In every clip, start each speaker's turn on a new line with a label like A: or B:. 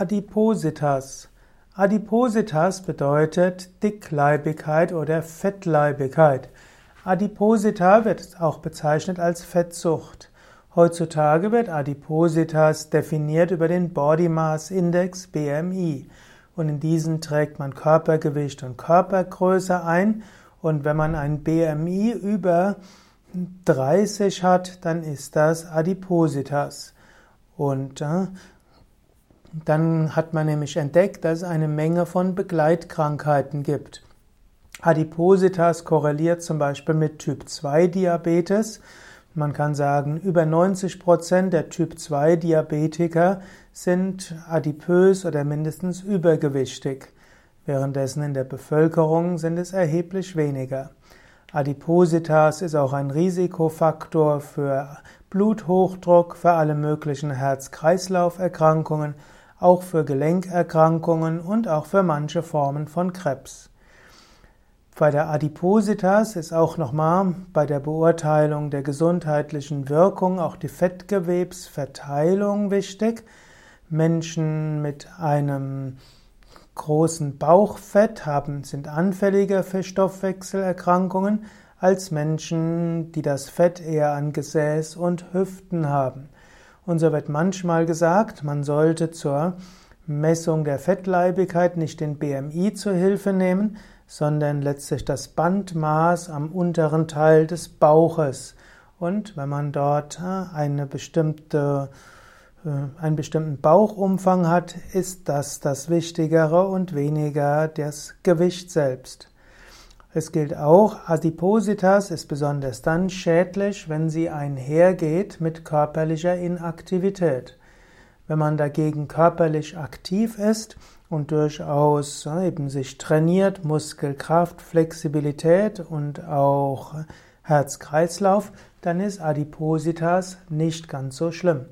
A: Adipositas. Adipositas bedeutet Dickleibigkeit oder Fettleibigkeit. Adiposita wird auch bezeichnet als Fettsucht. Heutzutage wird Adipositas definiert über den Body Mass Index BMI. Und in diesen trägt man Körpergewicht und Körpergröße ein. Und wenn man ein BMI über 30 hat, dann ist das Adipositas. Und äh, dann hat man nämlich entdeckt, dass es eine Menge von Begleitkrankheiten gibt. Adipositas korreliert zum Beispiel mit Typ 2 Diabetes. Man kann sagen, über 90 Prozent der Typ 2 Diabetiker sind adipös oder mindestens übergewichtig. Währenddessen in der Bevölkerung sind es erheblich weniger. Adipositas ist auch ein Risikofaktor für Bluthochdruck, für alle möglichen Herz-Kreislauf-Erkrankungen auch für Gelenkerkrankungen und auch für manche Formen von Krebs. Bei der Adipositas ist auch nochmal bei der Beurteilung der gesundheitlichen Wirkung auch die Fettgewebsverteilung wichtig. Menschen mit einem großen Bauchfett haben, sind anfälliger für Stoffwechselerkrankungen als Menschen, die das Fett eher an Gesäß und Hüften haben. Und so wird manchmal gesagt, man sollte zur Messung der Fettleibigkeit nicht den BMI zur Hilfe nehmen, sondern letztlich das Bandmaß am unteren Teil des Bauches. Und wenn man dort äh, eine bestimmte, äh, einen bestimmten Bauchumfang hat, ist das das Wichtigere und weniger das Gewicht selbst. Es gilt auch, Adipositas ist besonders dann schädlich, wenn sie einhergeht mit körperlicher Inaktivität. Wenn man dagegen körperlich aktiv ist und durchaus eben sich trainiert, Muskelkraft, Flexibilität und auch Herz-Kreislauf, dann ist Adipositas nicht ganz so schlimm.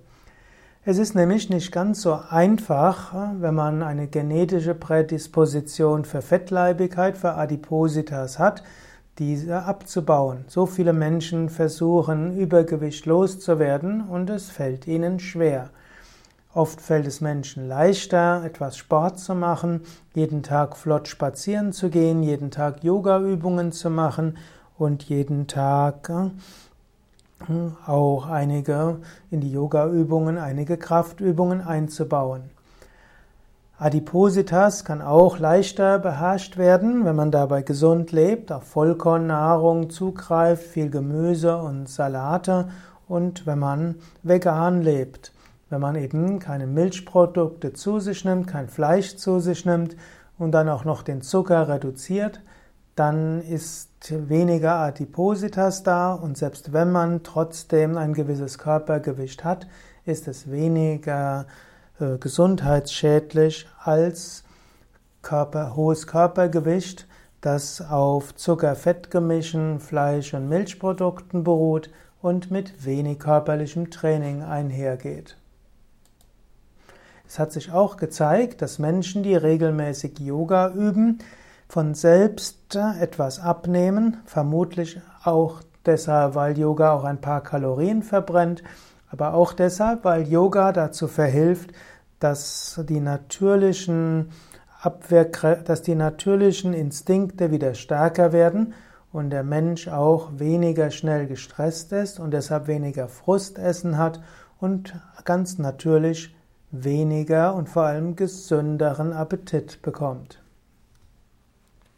A: Es ist nämlich nicht ganz so einfach, wenn man eine genetische Prädisposition für Fettleibigkeit, für Adipositas hat, diese abzubauen. So viele Menschen versuchen, Übergewicht loszuwerden und es fällt ihnen schwer. Oft fällt es Menschen leichter, etwas Sport zu machen, jeden Tag flott spazieren zu gehen, jeden Tag Yoga-Übungen zu machen und jeden Tag auch einige in die Yoga-Übungen, einige Kraftübungen einzubauen. Adipositas kann auch leichter beherrscht werden, wenn man dabei gesund lebt, auf Vollkornnahrung zugreift, viel Gemüse und Salate und wenn man vegan lebt. Wenn man eben keine Milchprodukte zu sich nimmt, kein Fleisch zu sich nimmt und dann auch noch den Zucker reduziert, dann ist weniger Adipositas da und selbst wenn man trotzdem ein gewisses Körpergewicht hat, ist es weniger äh, gesundheitsschädlich als Körper, hohes Körpergewicht, das auf Zucker-Fett-Gemischen, Fleisch- und Milchprodukten beruht und mit wenig körperlichem Training einhergeht. Es hat sich auch gezeigt, dass Menschen, die regelmäßig Yoga üben, von selbst etwas abnehmen, vermutlich auch deshalb, weil Yoga auch ein paar Kalorien verbrennt, aber auch deshalb, weil Yoga dazu verhilft, dass die natürlichen dass die natürlichen Instinkte wieder stärker werden und der Mensch auch weniger schnell gestresst ist und deshalb weniger Frustessen hat und ganz natürlich weniger und vor allem gesünderen Appetit bekommt.